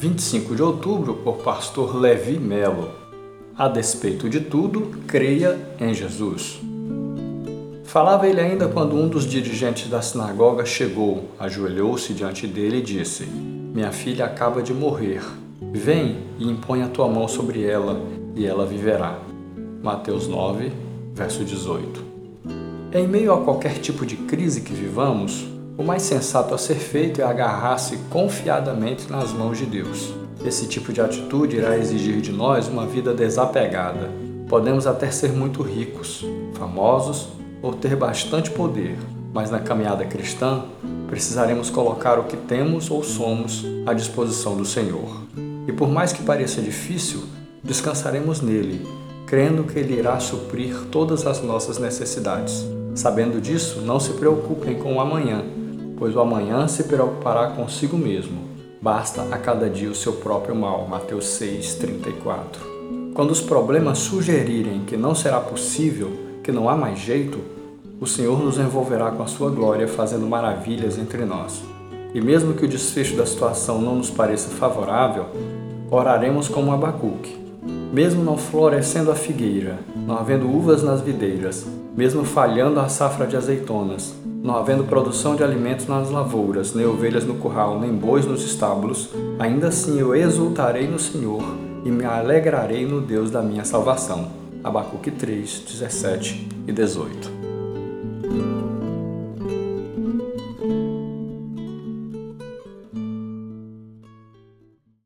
25 de outubro, por pastor Levi Melo. A despeito de tudo, creia em Jesus. Falava ele ainda quando um dos dirigentes da sinagoga chegou, ajoelhou-se diante dele e disse: Minha filha acaba de morrer. Vem e impõe a tua mão sobre ela, e ela viverá. Mateus 9, verso 18. Em meio a qualquer tipo de crise que vivamos, o mais sensato a ser feito é agarrar-se confiadamente nas mãos de Deus. Esse tipo de atitude irá exigir de nós uma vida desapegada. Podemos até ser muito ricos, famosos ou ter bastante poder, mas na caminhada cristã precisaremos colocar o que temos ou somos à disposição do Senhor. E por mais que pareça difícil, descansaremos nele, crendo que ele irá suprir todas as nossas necessidades. Sabendo disso, não se preocupem com o amanhã, pois o amanhã se preocupará consigo mesmo. Basta a cada dia o seu próprio mal. Mateus 6:34. Quando os problemas sugerirem que não será possível, que não há mais jeito, o Senhor nos envolverá com a sua glória, fazendo maravilhas entre nós. E mesmo que o desfecho da situação não nos pareça favorável, oraremos como Abacuque. Mesmo não florescendo a figueira, não havendo uvas nas videiras, mesmo falhando a safra de azeitonas, não havendo produção de alimentos nas lavouras, nem ovelhas no curral, nem bois nos estábulos, ainda assim eu exultarei no Senhor e me alegrarei no Deus da minha salvação. Abacuque 3, 17 e 18.